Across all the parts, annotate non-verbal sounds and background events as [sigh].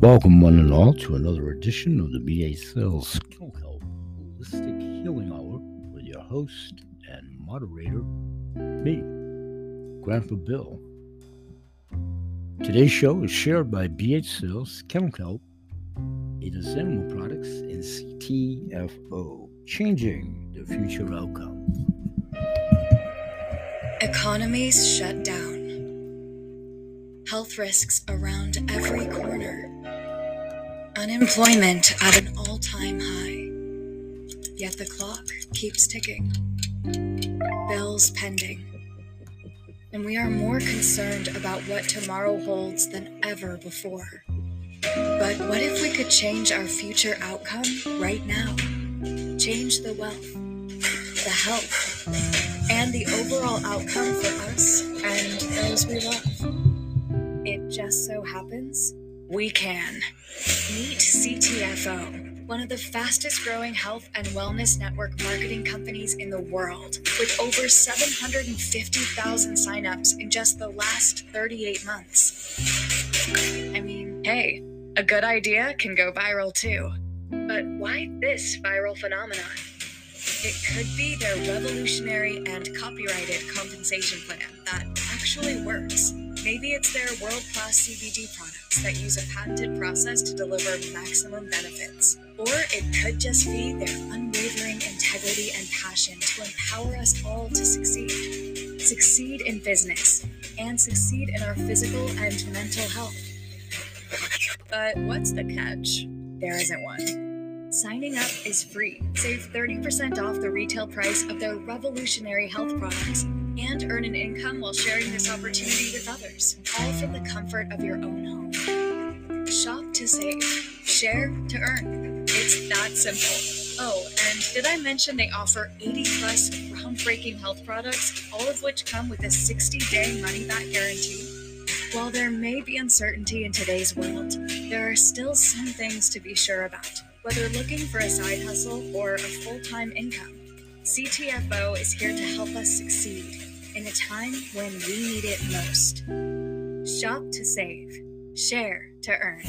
Welcome, one and all, to another edition of the BA Sales Skill Health Holistic Healing Hour with your host and moderator, me, Grandpa Bill. Today's show is shared by BA Sales Kennel Kelp, Ada's Animal Products, and CTFO, changing the future outcome. Economies shut down. Health risks around every corner. Unemployment at an all time high. Yet the clock keeps ticking. Bills pending. And we are more concerned about what tomorrow holds than ever before. But what if we could change our future outcome right now? Change the wealth, the health, and the overall outcome for us and those we love. It just so happens we can. Meet CTFO, one of the fastest growing health and wellness network marketing companies in the world, with over 750,000 signups in just the last 38 months. I mean, hey, a good idea can go viral too. But why this viral phenomenon? It could be their revolutionary and copyrighted compensation plan that actually works. Maybe it's their world class CBD products that use a patented process to deliver maximum benefits. Or it could just be their unwavering integrity and passion to empower us all to succeed. Succeed in business and succeed in our physical and mental health. But what's the catch? There isn't one. Signing up is free. Save 30% off the retail price of their revolutionary health products and earn an income while sharing this opportunity with others, all from the comfort of your own home. Shop to save, share to earn. It's that simple. Oh, and did I mention they offer 80 plus groundbreaking health products, all of which come with a 60 day money back guarantee? While there may be uncertainty in today's world, there are still some things to be sure about, whether looking for a side hustle or a full time income. CTFO is here to help us succeed in a time when we need it most. Shop to save, share to earn.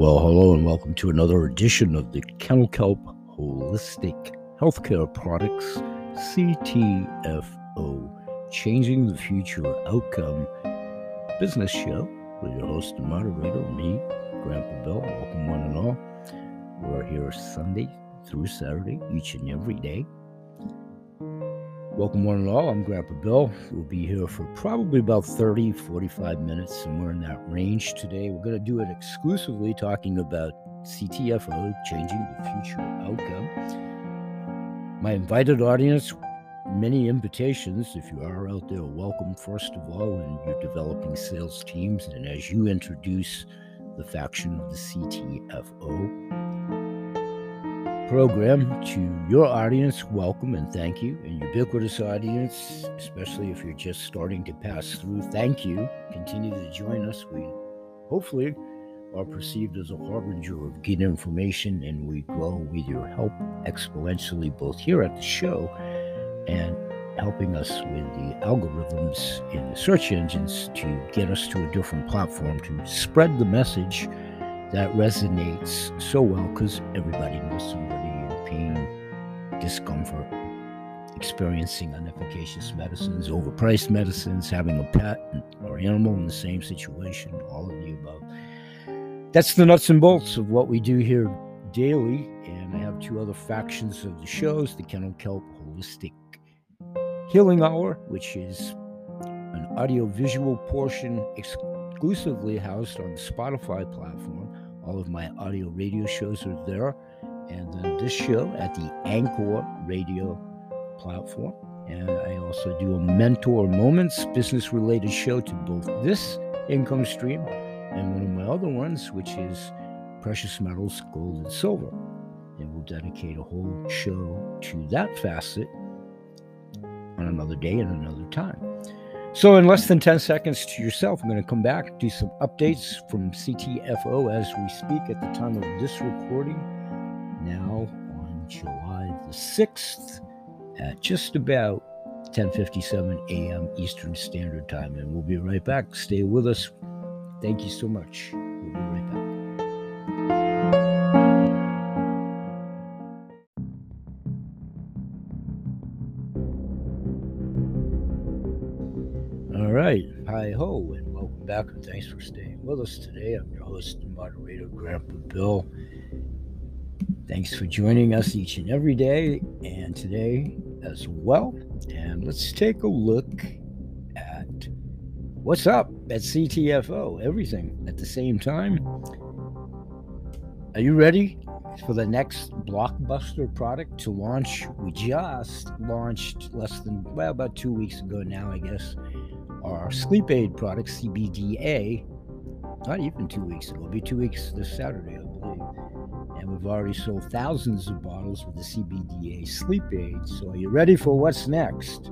Well, hello, and welcome to another edition of the Kennel Kelp Holistic Healthcare Products CTFO, Changing the Future Outcome business show with your host and moderator, me, Grandpa Bill. Welcome, one and all. We're here Sunday through Saturday, each and every day. Welcome, one and all. I'm Grandpa Bill. We'll be here for probably about 30, 45 minutes, somewhere in that range today. We're going to do it exclusively talking about CTFO, changing the future outcome. My invited audience, many invitations. If you are out there, welcome, first of all, and you're developing sales teams. And as you introduce the faction of the CTFO program to your audience, welcome and thank you. And ubiquitous audience, especially if you're just starting to pass through, thank you. Continue to join us. We hopefully are perceived as a harbinger of good information, and we grow with your help exponentially, both here at the show and helping us with the algorithms in the search engines to get us to a different platform to spread the message that resonates so well because everybody knows somebody in pain, discomfort, experiencing inefficacious medicines, overpriced medicines, having a pet or animal in the same situation, all of the above. That's the nuts and bolts of what we do here daily. And I have two other factions of the shows the Kennel Kelp Holistic Healing Hour, which is an audio visual portion exclusively housed on the Spotify platform. All of my audio radio shows are there. And then this show at the Anchor Radio platform. And I also do a Mentor Moments business related show to both this income stream and one of my other ones, which is precious metals, gold, and silver. And we'll dedicate a whole show to that facet on another day and another time. So, in less than 10 seconds to yourself, I'm going to come back, do some updates from CTFO as we speak at the time of this recording, now on July the 6th. at just about 10:57 a.m. Eastern Standard Time, and we'll be right back. Stay with us. Thank you so much. We'll be right back. Ho, and welcome back, and thanks for staying with us today. I'm your host and moderator, Grandpa Bill. Thanks for joining us each and every day, and today as well. And let's take a look at what's up at CTFO, everything at the same time. Are you ready for the next blockbuster product to launch? We just launched less than, well, about two weeks ago now, I guess, our sleep aid product, CBDA. Not even two weeks it'll be two weeks this Saturday, I believe. And we've already sold thousands of bottles with the CBDA sleep aid. So, are you ready for what's next?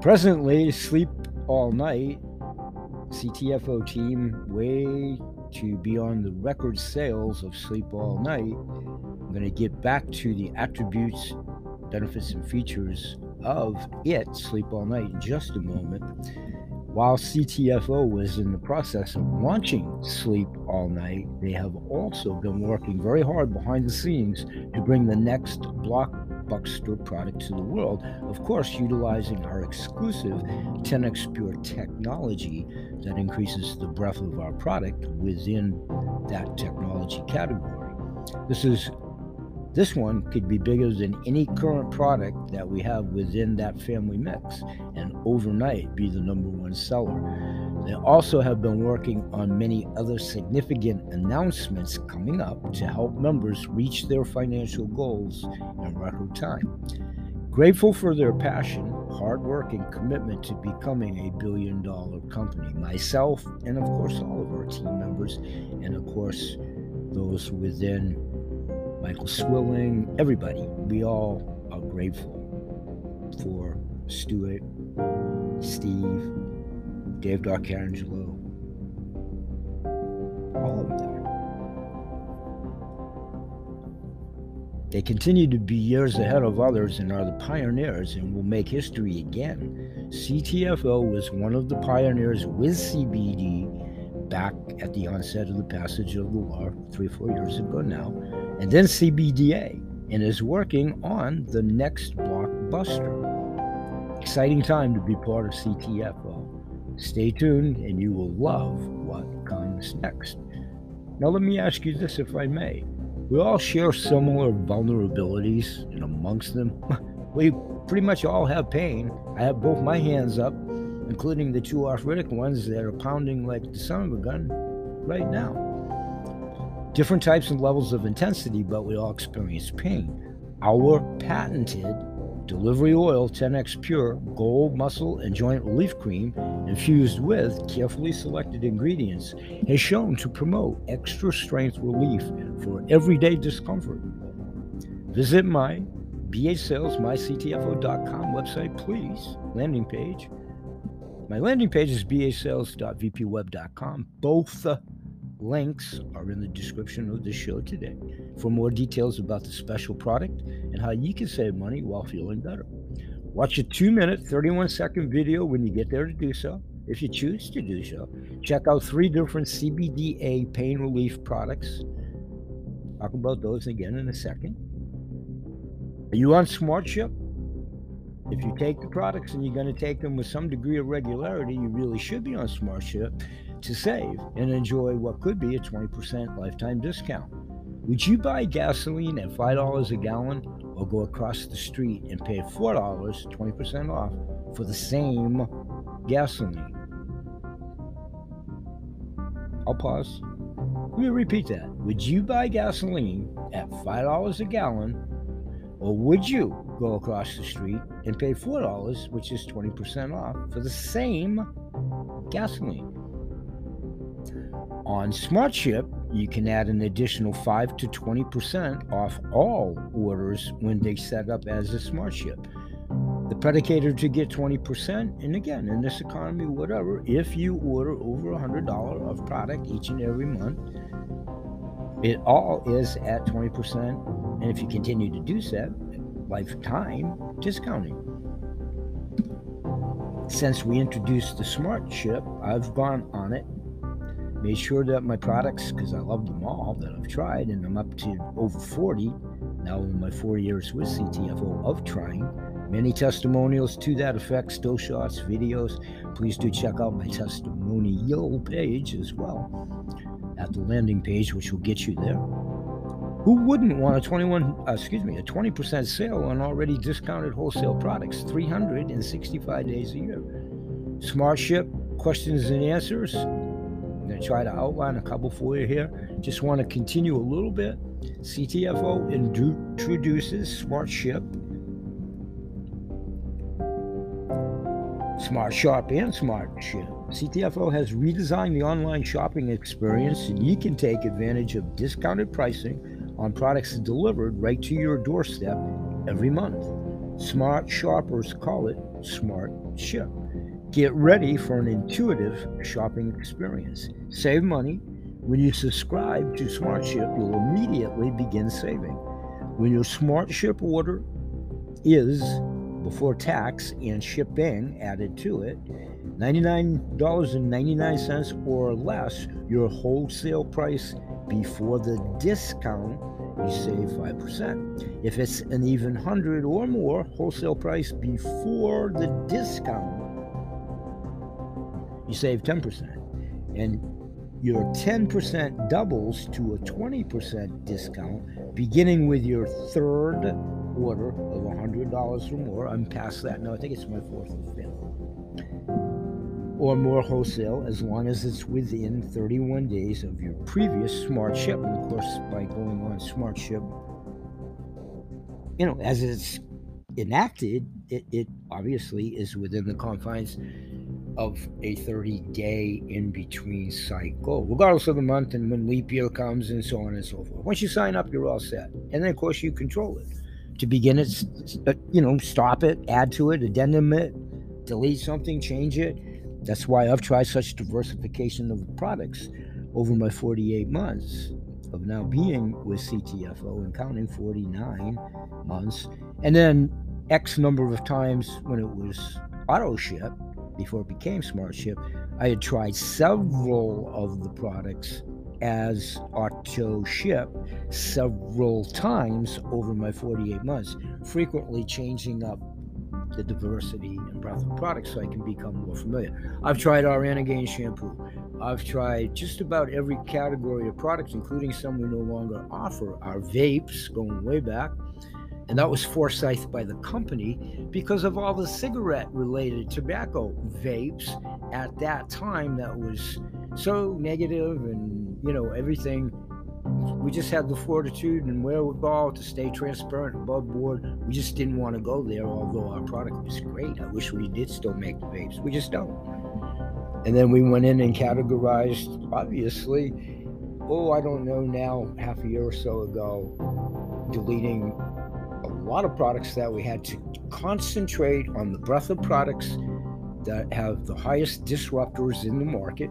Presently, Sleep All Night, CTFO team, way to be on the record sales of Sleep All Night. I'm going to get back to the attributes, benefits, and features of it, Sleep All Night, in just a moment. While CTFO was in the process of launching Sleep All Night, they have also been working very hard behind the scenes to bring the next blockbuster product to the world. Of course, utilizing our exclusive 10x Pure technology that increases the breadth of our product within that technology category. This is this one could be bigger than any current product that we have within that family mix and overnight be the number one seller. They also have been working on many other significant announcements coming up to help members reach their financial goals in record time. Grateful for their passion, hard work, and commitment to becoming a billion dollar company. Myself, and of course, all of our team members, and of course, those within Michael Swilling, everybody. We all are grateful for Stuart, Steve, Dave D'Arcangelo, all of them. They continue to be years ahead of others and are the pioneers and will make history again. CTFO was one of the pioneers with CBD back at the onset of the passage of the law three four years ago now, and then CBDA, and is working on the next blockbuster. Exciting time to be part of CTFO. Stay tuned, and you will love what comes next. Now, let me ask you this, if I may. We all share similar vulnerabilities, and amongst them, [laughs] we pretty much all have pain. I have both my hands up including the two arthritic ones that are pounding like the son of a gun right now. Different types and levels of intensity, but we all experience pain. Our patented delivery oil 10x Pure Gold Muscle and Joint Relief Cream, infused with carefully selected ingredients, has shown to promote extra strength relief for everyday discomfort. Visit my ba sales myctfo.com website, please, landing page, my landing page is basales.vpweb.com. Both links are in the description of the show today for more details about the special product and how you can save money while feeling better. Watch a two minute, 31 second video when you get there to do so, if you choose to do so. Check out three different CBDA pain relief products. Talk about those again in a second. Are you on SmartShip? If you take the products and you're going to take them with some degree of regularity, you really should be on SmartShip to save and enjoy what could be a 20% lifetime discount. Would you buy gasoline at $5 a gallon or go across the street and pay $4, 20% off, for the same gasoline? I'll pause. Let me repeat that. Would you buy gasoline at $5 a gallon or would you go across the street and pay $4, which is 20% off, for the same gasoline. On SmartShip, you can add an additional 5 to 20% off all orders when they set up as a SmartShip. The predicator to get 20%, and again, in this economy, whatever, if you order over $100 of product each and every month, it all is at 20%. And if you continue to do so, lifetime discounting. Since we introduced the Smart Ship, I've gone on it, made sure that my products, because I love them all that I've tried, and I'm up to over 40 now in my four years with CTFO of trying. Many testimonials to that effect, still shots, videos. Please do check out my testimonial page as well at the landing page, which will get you there. Who wouldn't want a 21, uh, excuse me, a 20% sale on already discounted wholesale products, 365 days a year? Smart Ship questions and answers. Going to try to outline a couple for you here. Just want to continue a little bit. CTFO introduces Smart Ship, Smart Shop, and Smart Ship. CTFO has redesigned the online shopping experience, and you can take advantage of discounted pricing on products delivered right to your doorstep every month. Smart shoppers call it Smart Ship. Get ready for an intuitive shopping experience. Save money. When you subscribe to Smart Ship, you'll immediately begin saving. When your Smart Ship order is before tax and shipping added to it, $99.99 or less, your wholesale price before the discount, you save 5%. If it's an even 100 or more wholesale price before the discount, you save 10%. And your 10% doubles to a 20% discount beginning with your third order of $100 or more. I'm past that now. I think it's my fourth or fifth or more wholesale as long as it's within 31 days of your previous smart ship. And of course, by going on smart ship, you know, as it's enacted, it, it obviously is within the confines of a 30 day in between cycle, regardless of the month and when leap year comes and so on and so forth. Once you sign up, you're all set. And then, of course, you control it. To begin it, uh, you know, stop it, add to it, addendum it, delete something, change it that's why I've tried such diversification of products over my 48 months of now being with CTFO and counting 49 months. And then X number of times when it was auto ship before it became smart ship, I had tried several of the products as auto ship several times over my 48 months, frequently changing up the diversity and breadth of products so I can become more familiar. I've tried our Anagain shampoo. I've tried just about every category of products, including some we no longer offer. Our vapes, going way back. And that was foresight by the company because of all the cigarette related tobacco vapes at that time that was so negative and, you know, everything we just had the fortitude and wherewithal to stay transparent above board. We just didn't want to go there, although our product was great. I wish we did still make the vapes. We just don't. And then we went in and categorized, obviously, oh, I don't know now, half a year or so ago, deleting lot of products that we had to concentrate on the breadth of products that have the highest disruptors in the market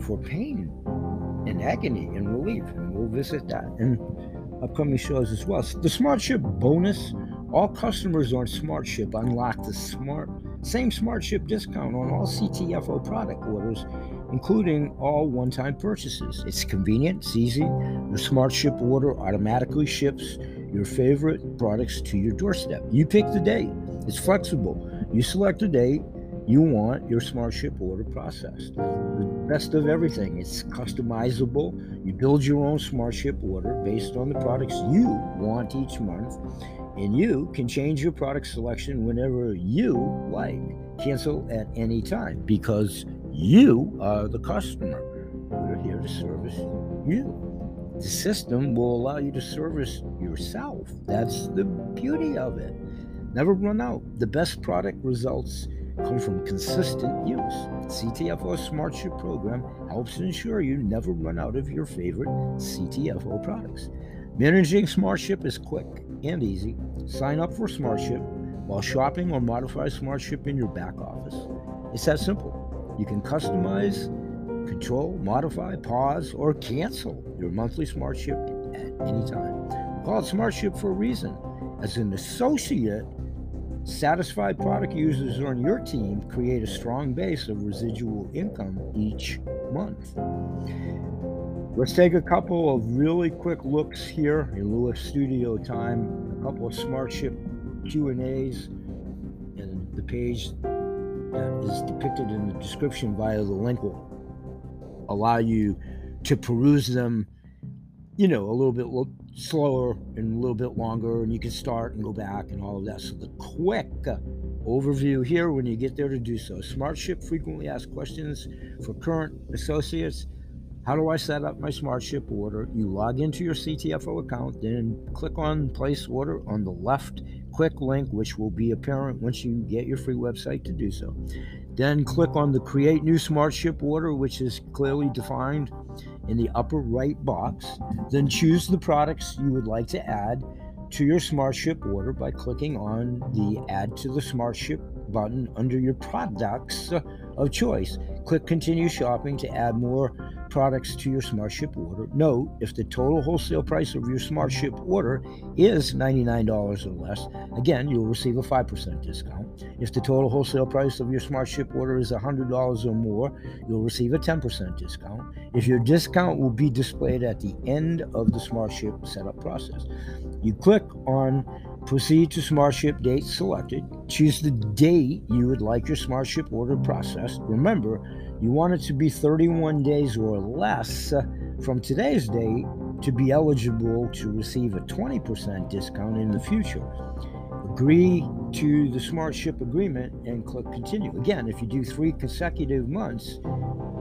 for pain and agony and relief. And we'll visit that in upcoming shows as well. The Smart Ship bonus all customers on Smart Ship unlock the smart same Smart Ship discount on all CTFO product orders, including all one-time purchases. It's convenient, it's easy. The Smart Ship order automatically ships your favorite products to your doorstep. You pick the date. It's flexible. You select a date you want your smart ship order processed. The best of everything, it's customizable. You build your own smart ship order based on the products you want each month, and you can change your product selection whenever you like. Cancel at any time because you are the customer. We're here to service you. The system will allow you to service yourself. That's the beauty of it. Never run out. The best product results come from consistent use. CTFO Smart Ship program helps ensure you never run out of your favorite CTFO products. Managing Smart Ship is quick and easy. Sign up for Smart Ship while shopping or modify Smart Ship in your back office. It's that simple. You can customize, control, modify, pause, or cancel your monthly Smart Ship at any time. Call it Smart Ship for a reason. As an associate, satisfied product users on your team create a strong base of residual income each month. Let's take a couple of really quick looks here in of studio time. A couple of SmartShip Q and A's, and the page that is depicted in the description via the link will allow you to peruse them. You know, a little bit slower and a little bit longer, and you can start and go back and all of that. So the quick uh, overview here when you get there to do so. SmartShip frequently asked questions for current associates how do I set up my SmartShip order? You log into your CTFO account, then click on place order on the left quick link, which will be apparent once you get your free website to do so. Then click on the create new SmartShip order, which is clearly defined in the upper right box. Then choose the products you would like to add to your SmartShip order by clicking on the add to the SmartShip button under your products of choice. Click continue shopping to add more products to your SmartShip order. Note if the total wholesale price of your SmartShip order is $99 or less, again, you'll receive a 5% discount. If the total wholesale price of your SmartShip order is $100 or more, you'll receive a 10% discount. If your discount will be displayed at the end of the SmartShip setup process, you click on Proceed to SmartShip date selected. Choose the date you would like your SmartShip order processed. Remember, you want it to be 31 days or less uh, from today's date to be eligible to receive a 20% discount in the future. Agree to the SmartShip agreement and click continue. Again, if you do three consecutive months,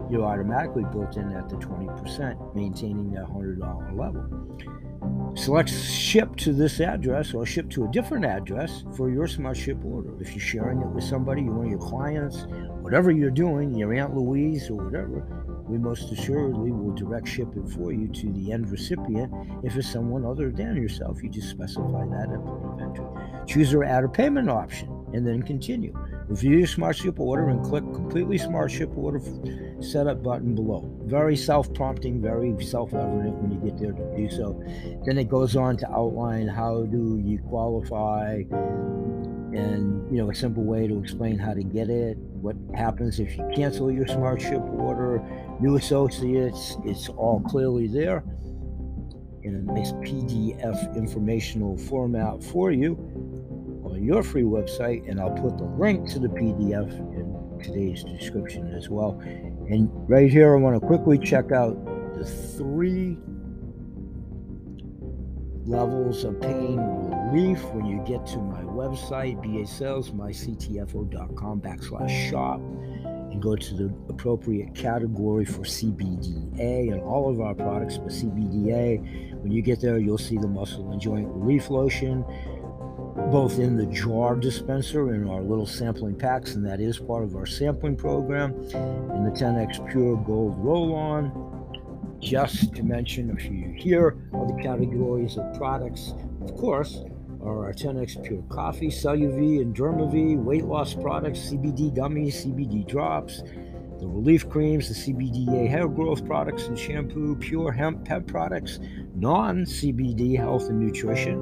you're automatically built in at the 20%, maintaining that $100 level. Select ship to this address or ship to a different address for your SmartShip order. If you're sharing it with somebody, one of your clients, whatever you're doing, your Aunt Louise or whatever, we most assuredly will direct ship it for you to the end recipient. If it's someone other than yourself, you just specify that at point of entry. Choose or add a payment option and then continue. Review your SmartShip order and click Completely SmartShip Order Setup button below. Very self prompting, very self evident when you get there to do so. Then it goes on to outline how do you qualify and you know a simple way to explain how to get it what happens if you cancel your SmartShip order new associates it's all clearly there in a nice pdf informational format for you on your free website, and I'll put the link to the PDF in today's description as well. And right here, I want to quickly check out the three levels of pain relief when you get to my website, BA Sales, myctfo.com backslash shop, and go to the appropriate category for CBDA and all of our products, but CBDA. When you get there, you'll see the muscle and joint relief lotion both in the jar dispenser and our little sampling packs, and that is part of our sampling program, and the 10x Pure Gold Roll On. Just to mention a few. Here other categories of products, of course, are our 10x Pure Coffee, CelluV and DermaV, weight loss products, CBD gummies, CBD drops, the relief creams, the CBDA hair growth products and shampoo, pure hemp pet products, non CBD health and nutrition,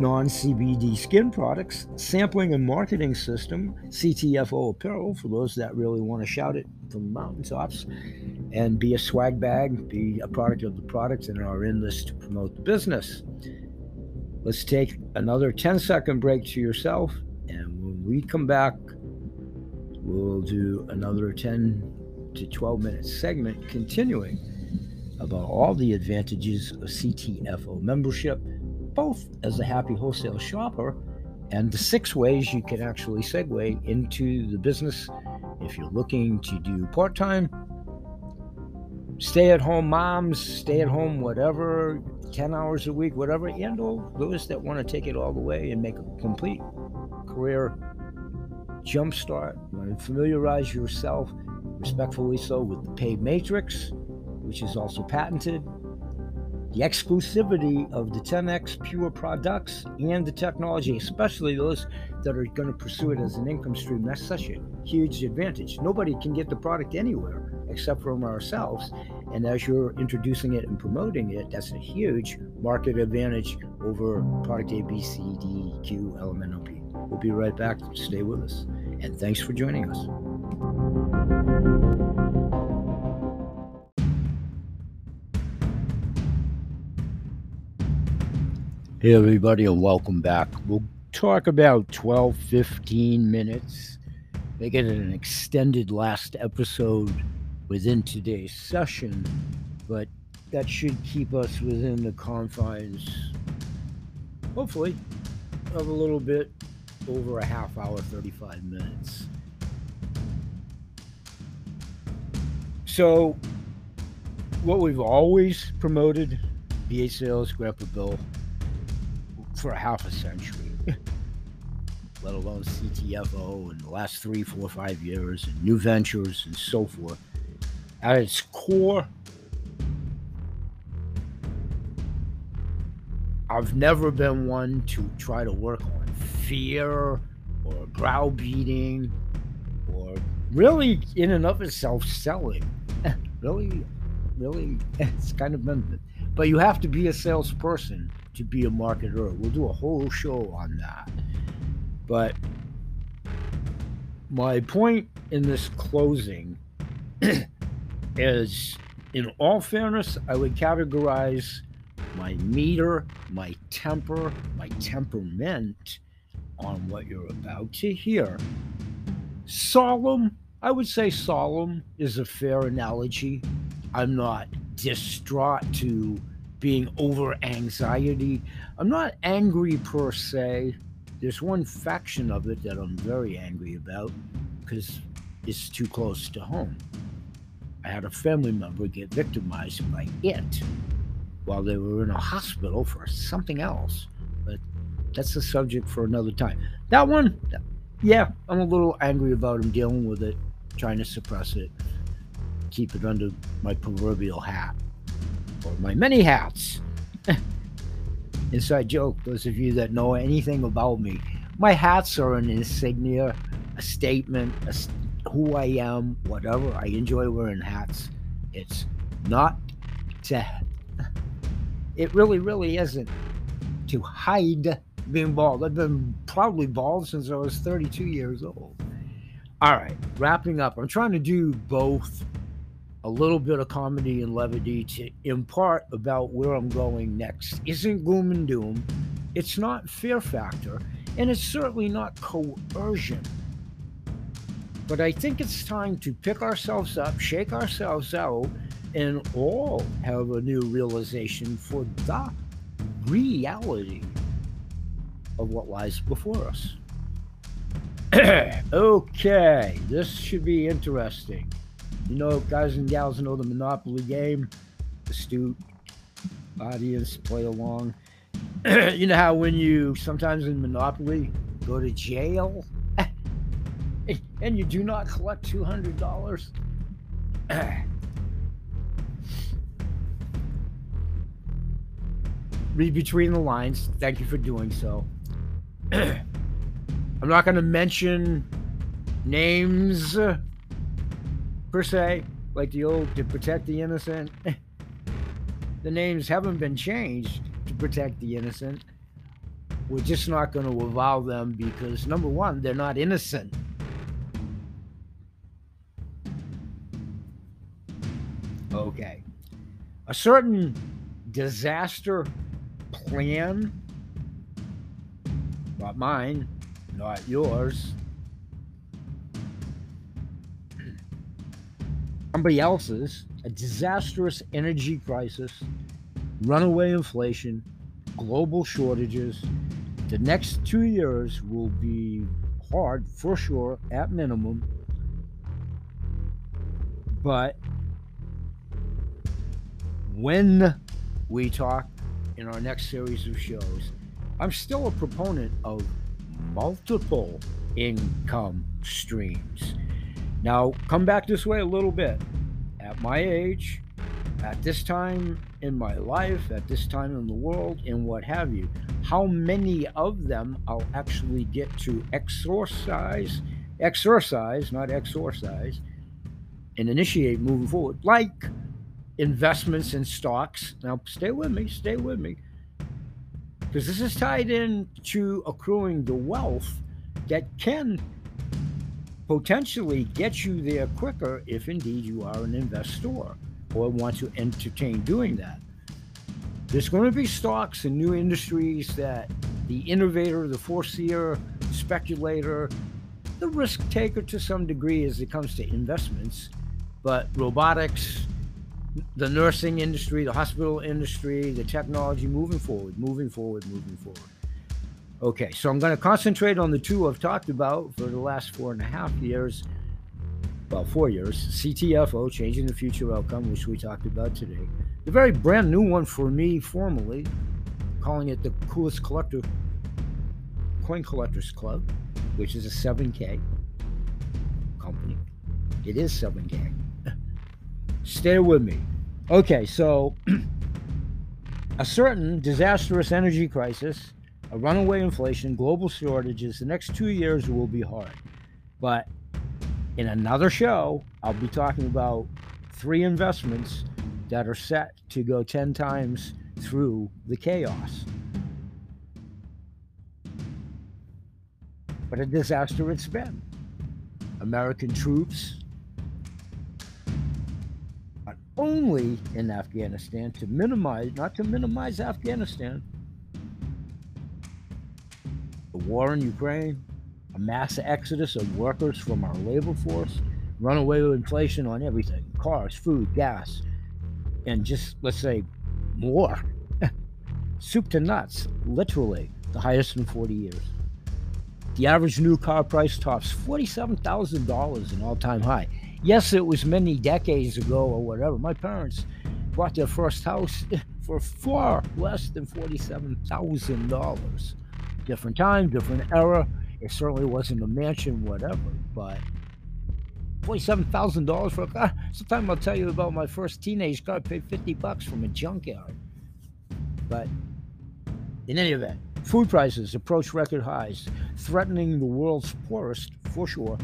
non CBD skin products, sampling and marketing system, CTFO apparel for those that really want to shout it from the mountaintops, and be a swag bag, be a product of the products, and are in this to promote the business. Let's take another 10 second break to yourself, and when we come back, we'll do another 10 to 12 minute segment continuing about all the advantages of CTFO membership both as a happy wholesale shopper and the six ways you can actually segue into the business if you're looking to do part time, stay at home moms, stay at home whatever, 10 hours a week, whatever, and all those that want to take it all the way and make a complete career jumpstart. Familiarize yourself, respectfully so, with the paid matrix, which is also patented the exclusivity of the 10x Pure products and the technology, especially those that are going to pursue it as an income stream, that's such a huge advantage. Nobody can get the product anywhere except from ourselves. And as you're introducing it and promoting it, that's a huge market advantage over product A, B, C, D, Q, L, M, N, O, P. We'll be right back. Stay with us. And thanks for joining us. Hey, everybody, and welcome back. We'll talk about 12, 15 minutes, make it an extended last episode within today's session, but that should keep us within the confines, hopefully, of a little bit over a half hour, 35 minutes. So, what we've always promoted, BA sales, Grandpa Bill, for a half a century, [laughs] let alone CTFO in the last three, four, five years, and new ventures and so forth. At its core, I've never been one to try to work on fear or browbeating or really in and of itself selling. [laughs] really, really, [laughs] it's kind of been. But you have to be a salesperson to be a marketer. We'll do a whole show on that. But my point in this closing [clears throat] is in all fairness, I would categorize my meter, my temper, my temperament on what you're about to hear. Solemn, I would say solemn is a fair analogy. I'm not distraught to being over anxiety. I'm not angry per se. There's one faction of it that I'm very angry about because it's too close to home. I had a family member get victimized by it while they were in a hospital for something else. But that's a subject for another time. That one, yeah, I'm a little angry about him dealing with it, trying to suppress it, keep it under my proverbial hat my many hats. [laughs] Inside joke, those of you that know anything about me, my hats are an insignia, a statement, a, who I am, whatever. I enjoy wearing hats. It's not to, it really, really isn't to hide being bald. I've been probably bald since I was 32 years old. All right, wrapping up. I'm trying to do both a little bit of comedy and levity to impart about where I'm going next. Isn't gloom and doom. It's not fear factor, and it's certainly not coercion. But I think it's time to pick ourselves up, shake ourselves out, and all have a new realization for the reality of what lies before us. [clears throat] okay, this should be interesting. You know, guys and gals know the Monopoly game. Astute audience play along. [clears throat] you know how when you sometimes in Monopoly go to jail [laughs] and you do not collect two hundred dollars. [clears throat] Read between the lines. Thank you for doing so. [clears throat] I'm not going to mention names per se, like the old to protect the innocent. [laughs] the names haven't been changed to protect the innocent. We're just not going to evolve them because, number one, they're not innocent. Okay. A certain disaster plan, not mine, not yours, somebody else's, a disastrous energy crisis, runaway inflation, global shortages. The next two years will be hard for sure, at minimum. But when we talk in our next series of shows, I'm still a proponent of multiple income streams. Now, come back this way a little bit. At my age, at this time in my life, at this time in the world, and what have you, how many of them I'll actually get to exorcise, exercise, not exorcise, and initiate moving forward, like investments in stocks. Now, stay with me, stay with me. Because this is tied in to accruing the wealth that can potentially get you there quicker if indeed you are an investor or want to entertain doing that. There's going to be stocks and new industries that the innovator, the foreseer, speculator, the risk taker to some degree as it comes to investments, but robotics, the nursing industry, the hospital industry, the technology moving forward, moving forward, moving forward. Okay, so I'm going to concentrate on the two I've talked about for the last four and a half years, well, four years. CTFO, Changing the Future Outcome, which we talked about today. The very brand new one for me, formally, calling it the Coolest Collector Coin Collectors Club, which is a 7K company. It is 7K. [laughs] Stay with me. Okay, so [clears throat] a certain disastrous energy crisis a runaway inflation, global shortages. The next two years will be hard. But in another show, I'll be talking about three investments that are set to go 10 times through the chaos. What a disaster it's been. American troops only in Afghanistan to minimize, not to minimize Afghanistan, war in Ukraine, a mass exodus of workers from our labor force, runaway inflation on everything cars, food, gas, and just, let's say, more. [laughs] Soup to nuts, literally, the highest in 40 years. The average new car price tops $47,000, an all time high. Yes, it was many decades ago or whatever. My parents bought their first house [laughs] for far less than $47,000 different time, different era. It certainly wasn't a mansion, whatever, but forty-seven thousand dollars for a car. Sometime I'll tell you about my first teenage car. I paid fifty bucks from a junkyard. But in any event, food prices approach record highs, threatening the world's poorest for sure.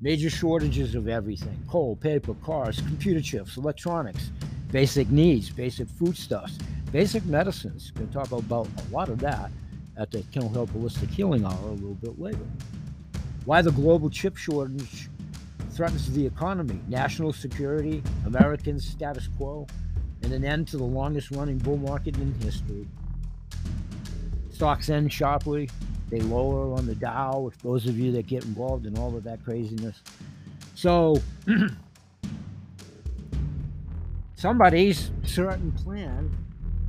Major shortages of everything: coal, paper, cars, computer chips, electronics, basic needs, basic foodstuffs, basic medicines. We're Going to talk about a lot of that at the Kennel Kelp Holistic Healing Hour a little bit later. Why the global chip shortage threatens the economy, national security, American status quo, and an end to the longest running bull market in history. Stocks end sharply. They lower on the Dow, if those of you that get involved in all of that craziness. So, [clears throat] somebody's certain plan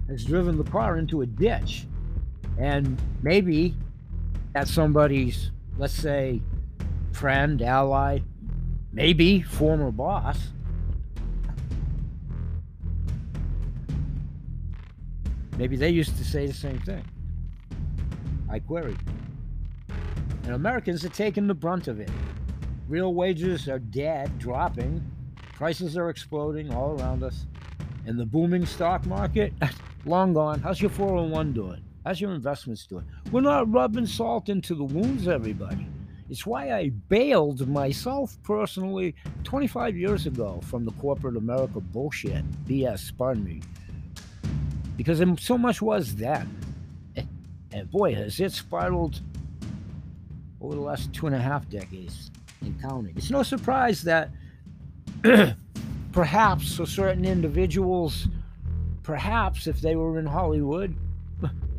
has driven the car into a ditch and maybe that's somebody's, let's say, friend, ally, maybe former boss. Maybe they used to say the same thing. I query. And Americans are taking the brunt of it. Real wages are dead, dropping. Prices are exploding all around us. And the booming stock market, [laughs] long gone. How's your 401 doing? How's your investments doing? We're not rubbing salt into the wounds, everybody. It's why I bailed myself personally 25 years ago from the corporate America bullshit, BS, pardon me. Because so much was then. Eh, and eh, boy, has it spiraled over the last two and a half decades and counting. It's no surprise that [clears throat] perhaps for certain individuals, perhaps if they were in Hollywood,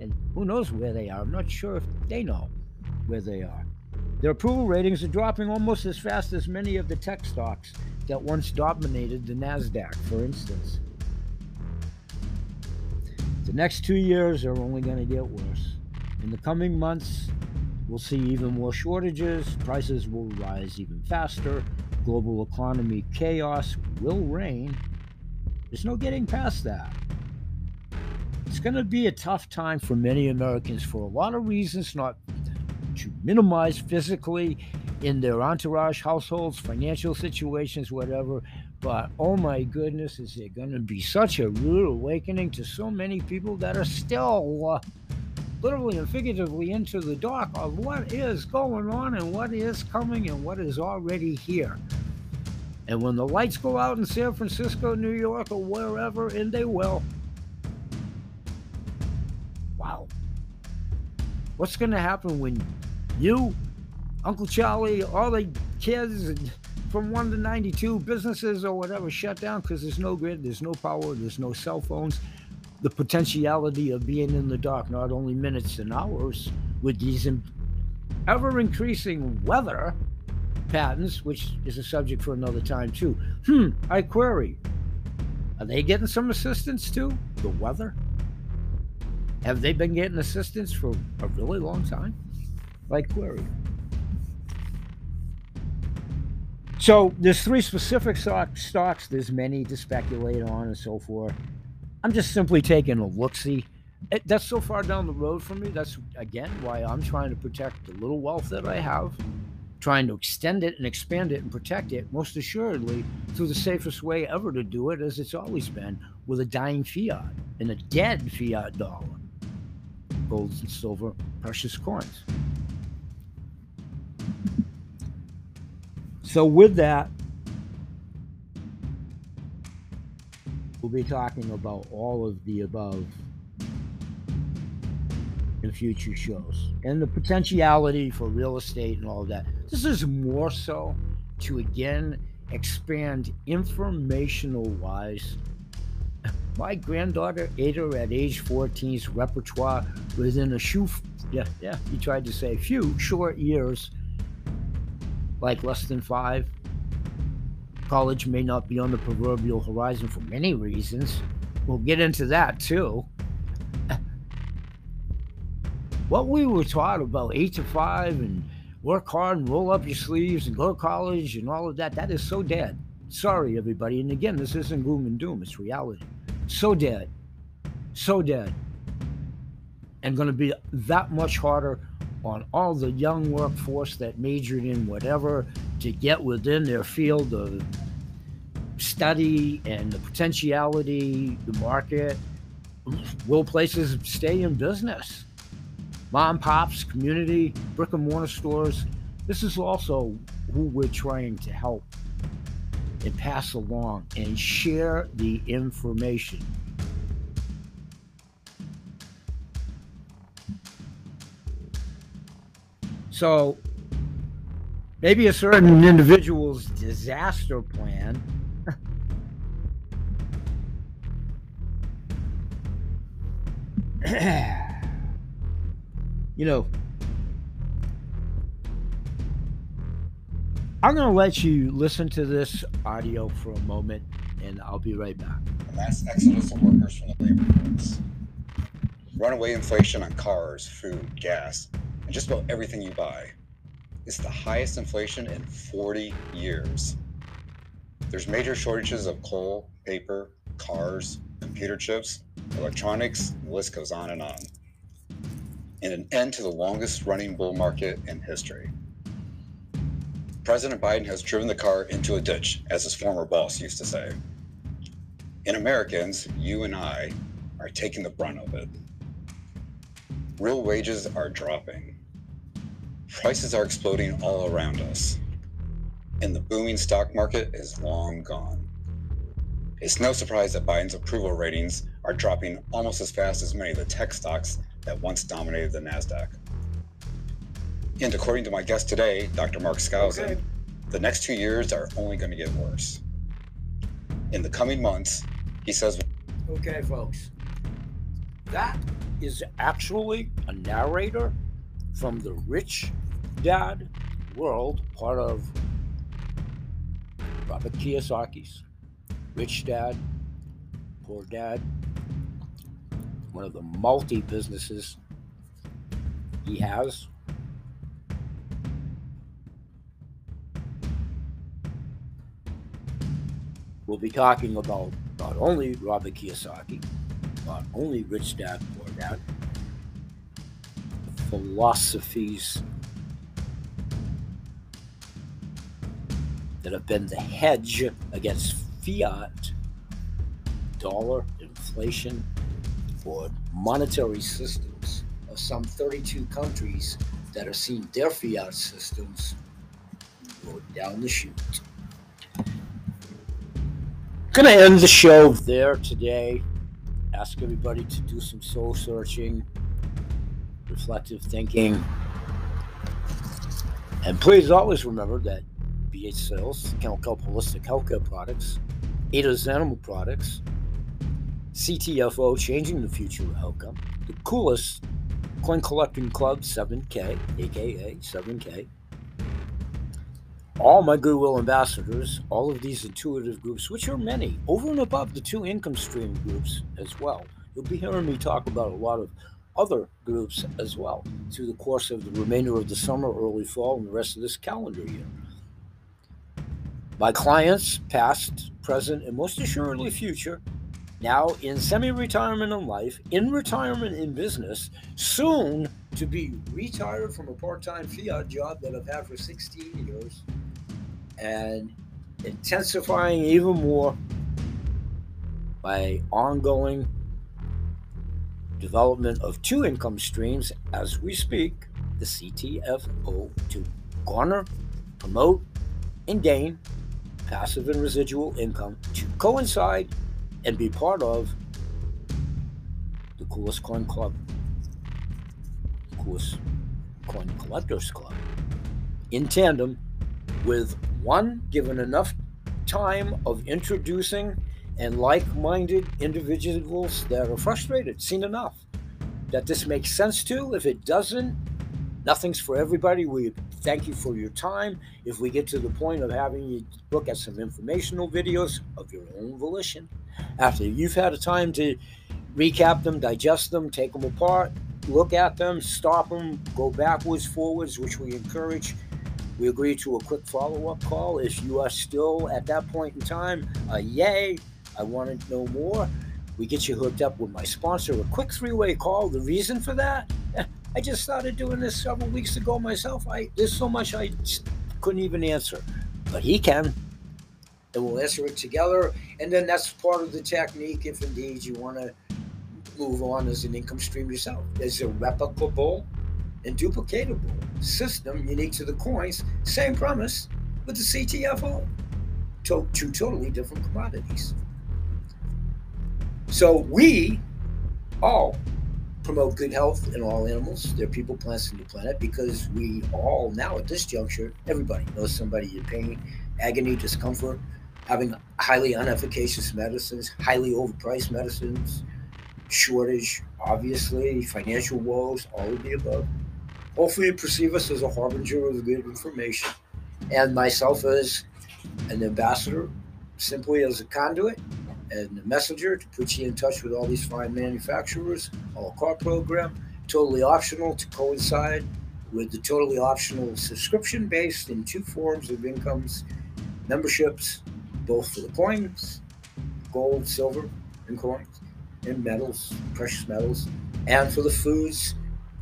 and who knows where they are? I'm not sure if they know where they are. Their approval ratings are dropping almost as fast as many of the tech stocks that once dominated the NASDAQ, for instance. The next two years are only going to get worse. In the coming months, we'll see even more shortages, prices will rise even faster, global economy chaos will reign. There's no getting past that. It's going to be a tough time for many Americans for a lot of reasons, not to minimize physically in their entourage, households, financial situations, whatever. But oh my goodness, is it going to be such a rude awakening to so many people that are still uh, literally and figuratively into the dark of what is going on and what is coming and what is already here. And when the lights go out in San Francisco, New York, or wherever, and they will, wow. What's going to happen when you, Uncle Charlie, all the kids from 1 to 92, businesses or whatever shut down because there's no grid, there's no power, there's no cell phones? The potentiality of being in the dark, not only minutes and hours, with these ever increasing weather patterns, which is a subject for another time too. Hmm, I query. Are they getting some assistance too? The weather? Have they been getting assistance for a really long time? I query. So there's three specific stocks. There's many to speculate on and so forth. I'm just simply taking a look see. That's so far down the road for me. That's again why I'm trying to protect the little wealth that I have trying to extend it and expand it and protect it, most assuredly through the safest way ever to do it, as it's always been, with a dying fiat and a dead fiat dollar gold and silver, precious coins. So, with that, we'll be talking about all of the above in future shows and the potentiality for real estate and all of that. This is more so to again expand informational wise. My granddaughter Ada at age 14's repertoire within a few, yeah, yeah, he tried to say few short years, like less than five. College may not be on the proverbial horizon for many reasons. We'll get into that too [laughs] what we were taught about eight to five and work hard and roll up your sleeves and go to college and all of that, that is so dead. Sorry, everybody. And again, this isn't gloom and doom, it's reality. So dead. So dead. And going to be that much harder on all the young workforce that majored in whatever to get within their field of study and the potentiality, the market. Will places stay in business? mom pops, community, brick and mortar stores. This is also who we're trying to help and pass along and share the information. So maybe a certain individual's disaster plan [clears throat] you know, I'm going to let you listen to this audio for a moment, and I'll be right back. A mass exodus of workers from the labor force. Runaway inflation on cars, food, gas, and just about everything you buy. It's the highest inflation in 40 years. There's major shortages of coal, paper, cars, computer chips, electronics, the list goes on and on and an end to the longest running bull market in history. President Biden has driven the car into a ditch, as his former boss used to say. And Americans, you and I, are taking the brunt of it. Real wages are dropping. Prices are exploding all around us. And the booming stock market is long gone. It's no surprise that Biden's approval ratings are dropping almost as fast as many of the tech stocks that once dominated the NASDAQ. And according to my guest today, Dr. Mark Skousen, okay. the next two years are only going to get worse. In the coming months, he says. Okay, folks. That is actually a narrator from the Rich Dad world, part of Robert Kiyosaki's Rich Dad, Poor Dad, one of the multi businesses he has. We'll be talking about not only Robert Kiyosaki, not only Rich Dad Poor Dad, philosophies that have been the hedge against fiat, dollar, inflation, for monetary systems of some 32 countries that are seeing their fiat systems go down the chute. Gonna end the show there today. Ask everybody to do some soul searching, reflective thinking. And please always remember that Sales, Kennel Kelp Holistic Healthcare Products, Ada's Animal Products, CTFO Changing the Future of Outcome, the coolest coin collecting club 7K, aka 7K, all my Goodwill ambassadors, all of these intuitive groups, which are many, over and above the two income stream groups as well. You'll be hearing me talk about a lot of other groups as well through the course of the remainder of the summer, early fall, and the rest of this calendar year. My clients, past, present, and most assuredly future, now in semi retirement in life, in retirement in business, soon to be retired from a part time fiat job that I've had for 16 years, and intensifying even more by ongoing development of two income streams as we speak the CTFO to garner, promote, and gain passive and residual income to coincide and be part of the coolest coin club, coolest coin collectors club, in tandem with one given enough time of introducing and like minded individuals that are frustrated, seen enough. That this makes sense to. If it doesn't, nothing's for everybody. We thank you for your time. If we get to the point of having you look at some informational videos of your own volition, after you've had a time to recap them, digest them, take them apart, look at them, stop them, go backwards, forwards, which we encourage. We agree to a quick follow up call. If you are still at that point in time, a yay, I want to know more. We get you hooked up with my sponsor, a quick three way call. The reason for that? [laughs] I just started doing this several weeks ago myself. I there's so much I couldn't even answer, but he can, and we'll answer it together. And then that's part of the technique. If indeed you want to move on as an income stream yourself, there's a replicable and duplicatable system unique to the coins. Same premise with the CTFO. To, two totally different commodities. So we all promote good health in all animals, their people, plants, and the planet, because we all now at this juncture, everybody knows somebody in pain, agony, discomfort, having highly inefficacious medicines, highly overpriced medicines, shortage, obviously, financial woes, all of the above. Hopefully, you perceive us as a harbinger of good information, and myself as an ambassador, simply as a conduit and a messenger to put you in touch with all these fine manufacturers, all car program, totally optional to coincide with the totally optional subscription based in two forms of incomes memberships, both for the coins, gold, silver, and coins, and metals, precious metals, and for the foods,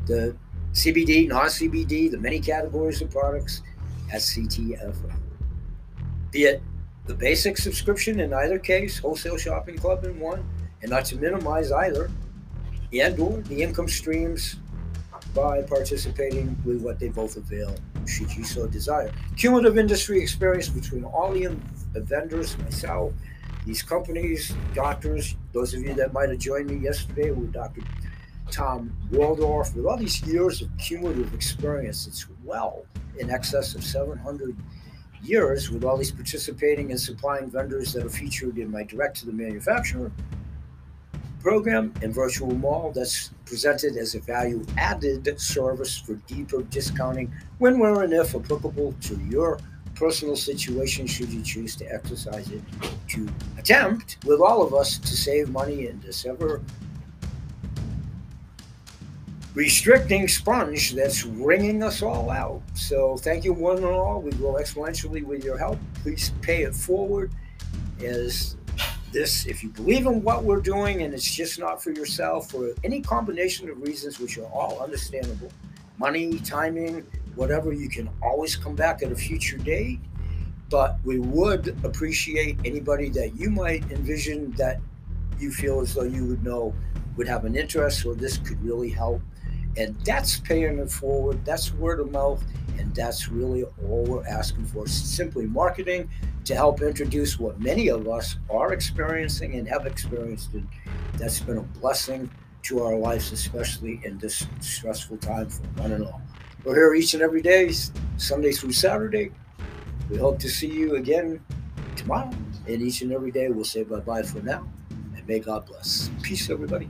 the CBD, non CBD, the many categories of products at CTFO. Be it the basic subscription in either case, wholesale shopping club in one, and not to minimize either, and or the income streams by participating with what they both avail, should you so desire. Cumulative industry experience between all the vendors, myself, these companies, doctors, those of you that might have joined me yesterday with Dr. Tom Waldorf, with all these years of cumulative experience, it's well in excess of 700 years with all these participating and supplying vendors that are featured in my direct to the manufacturer program and virtual mall that's presented as a value added service for deeper discounting when, where, and if applicable to your personal situation, should you choose to exercise it, to attempt with all of us to save money in ever restricting sponge that's wringing us all out. So thank you one and all. We grow exponentially with your help. Please pay it forward as this, if you believe in what we're doing and it's just not for yourself for any combination of reasons, which are all understandable, money, timing, whatever, you can always come back at a future date. But we would appreciate anybody that you might envision that you feel as though you would know would have an interest or this could really help And that's paying it forward. That's word of mouth. And that's really all we're asking for. Simply marketing to help introduce what many of us are experiencing and have experienced. And that's been a blessing to our lives, especially in this stressful time for one and all. We're here each and every day, Sunday through Saturday. We hope to see you again tomorrow. And each and every day, we'll say bye bye for now. And may God bless. Peace, everybody.